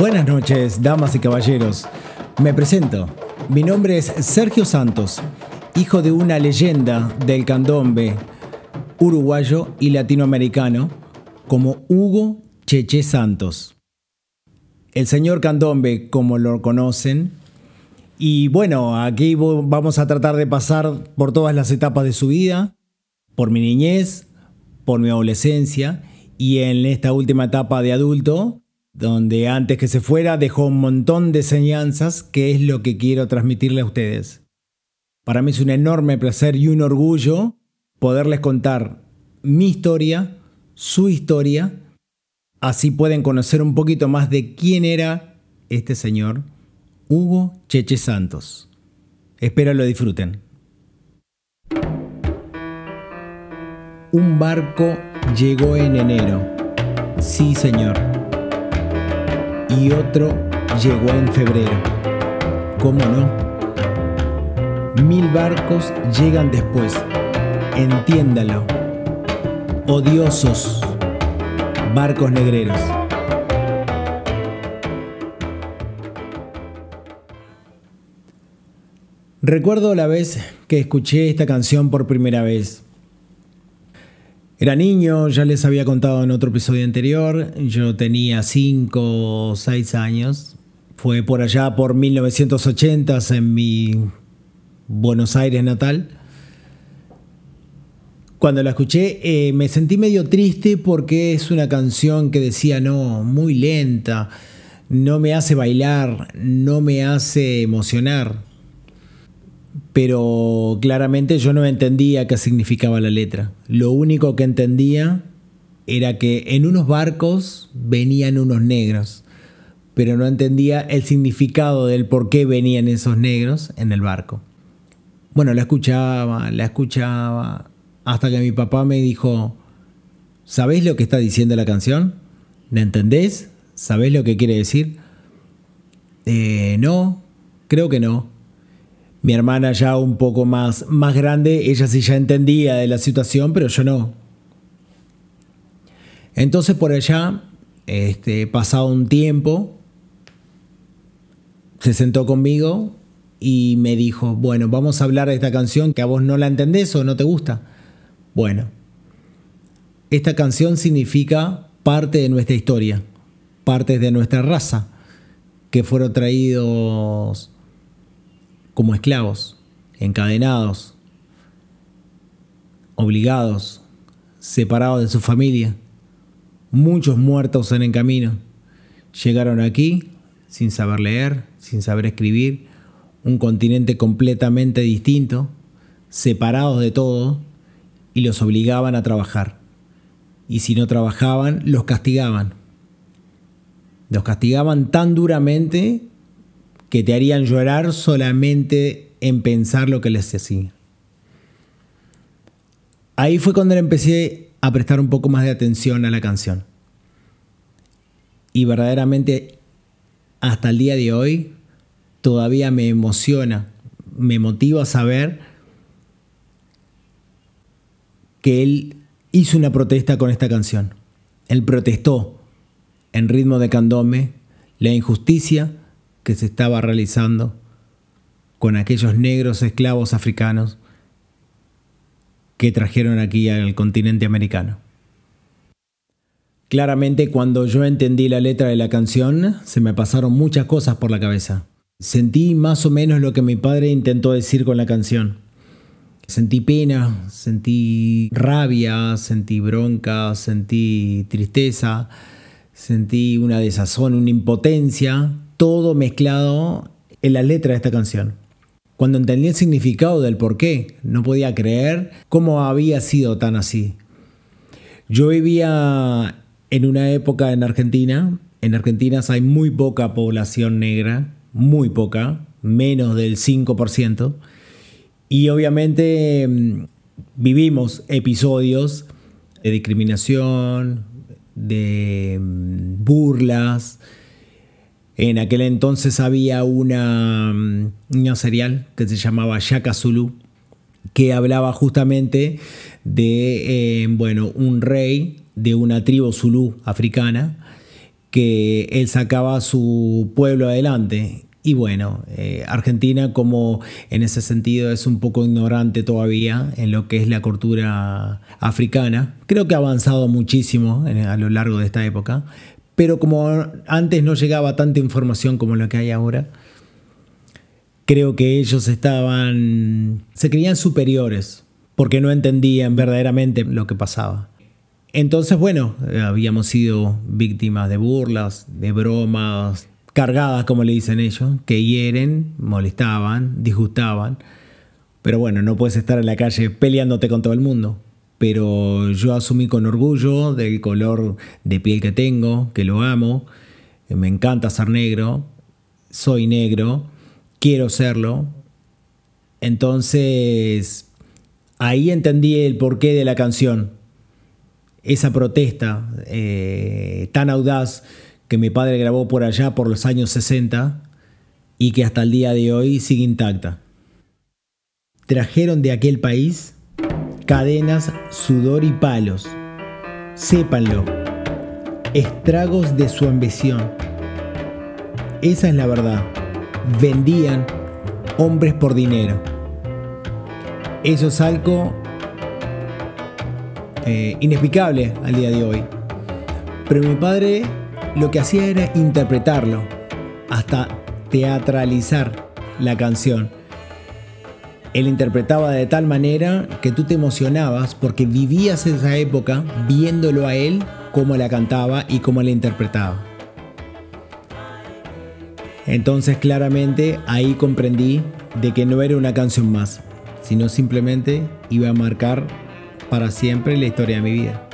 Buenas noches, damas y caballeros. Me presento. Mi nombre es Sergio Santos, hijo de una leyenda del candombe uruguayo y latinoamericano como Hugo Cheche Santos. El señor candombe, como lo conocen, y bueno, aquí vamos a tratar de pasar por todas las etapas de su vida, por mi niñez, por mi adolescencia y en esta última etapa de adulto, donde antes que se fuera dejó un montón de enseñanzas que es lo que quiero transmitirle a ustedes. Para mí es un enorme placer y un orgullo poderles contar mi historia, su historia, así pueden conocer un poquito más de quién era este señor Hugo Cheche Santos. Espero lo disfruten. Un barco llegó en enero. Sí, señor. Y otro llegó en febrero. ¿Cómo no? Mil barcos llegan después. Entiéndalo. Odiosos barcos negreros. Recuerdo la vez que escuché esta canción por primera vez. Era niño, ya les había contado en otro episodio anterior, yo tenía 5 o 6 años. Fue por allá por 1980 en mi Buenos Aires natal. Cuando la escuché eh, me sentí medio triste porque es una canción que decía, no, muy lenta, no me hace bailar, no me hace emocionar pero claramente yo no entendía qué significaba la letra. Lo único que entendía era que en unos barcos venían unos negros, pero no entendía el significado del por qué venían esos negros en el barco. Bueno, la escuchaba, la escuchaba, hasta que mi papá me dijo, ¿sabés lo que está diciendo la canción? ¿La entendés? ¿Sabés lo que quiere decir? Eh, no, creo que no. Mi hermana ya un poco más, más grande, ella sí ya entendía de la situación, pero yo no. Entonces por allá, este, pasado un tiempo, se sentó conmigo y me dijo, bueno, vamos a hablar de esta canción que a vos no la entendés o no te gusta. Bueno, esta canción significa parte de nuestra historia, parte de nuestra raza, que fueron traídos como esclavos, encadenados, obligados, separados de su familia, muchos muertos en el camino. Llegaron aquí sin saber leer, sin saber escribir, un continente completamente distinto, separados de todo, y los obligaban a trabajar. Y si no trabajaban, los castigaban. Los castigaban tan duramente que te harían llorar solamente en pensar lo que les hacía. Ahí fue cuando empecé a prestar un poco más de atención a la canción. Y verdaderamente hasta el día de hoy todavía me emociona, me motiva a saber que él hizo una protesta con esta canción. Él protestó en ritmo de candombe la injusticia que se estaba realizando con aquellos negros esclavos africanos que trajeron aquí al continente americano. Claramente cuando yo entendí la letra de la canción se me pasaron muchas cosas por la cabeza. Sentí más o menos lo que mi padre intentó decir con la canción. Sentí pena, sentí rabia, sentí bronca, sentí tristeza, sentí una desazón, una impotencia todo mezclado en la letra de esta canción. Cuando entendí el significado del por qué, no podía creer cómo había sido tan así. Yo vivía en una época en Argentina, en Argentina hay muy poca población negra, muy poca, menos del 5%, y obviamente mm, vivimos episodios de discriminación, de mm, burlas, en aquel entonces había una, una mm, serial que se llamaba Shaka Zulu, que hablaba justamente de, eh, bueno, un rey de una tribu Zulu africana que él sacaba a su pueblo adelante. Y bueno, eh, Argentina como en ese sentido es un poco ignorante todavía en lo que es la cultura africana. Creo que ha avanzado muchísimo a lo largo de esta época, pero como antes no llegaba tanta información como la que hay ahora, creo que ellos estaban, se creían superiores porque no entendían verdaderamente lo que pasaba. Entonces, bueno, habíamos sido víctimas de burlas, de bromas, cargadas, como le dicen ellos, que hieren, molestaban, disgustaban. Pero bueno, no puedes estar en la calle peleándote con todo el mundo. Pero yo asumí con orgullo del color de piel que tengo, que lo amo, me encanta ser negro, soy negro, quiero serlo. Entonces, ahí entendí el porqué de la canción. Esa protesta eh, tan audaz que mi padre grabó por allá por los años 60 y que hasta el día de hoy sigue intacta. Trajeron de aquel país cadenas, sudor y palos. Sépanlo, estragos de su ambición. Esa es la verdad. Vendían hombres por dinero. Eso es algo eh, inexplicable al día de hoy. Pero mi padre lo que hacía era interpretarlo, hasta teatralizar la canción. Él interpretaba de tal manera que tú te emocionabas porque vivías esa época viéndolo a él cómo la cantaba y cómo la interpretaba. Entonces claramente ahí comprendí de que no era una canción más, sino simplemente iba a marcar para siempre la historia de mi vida.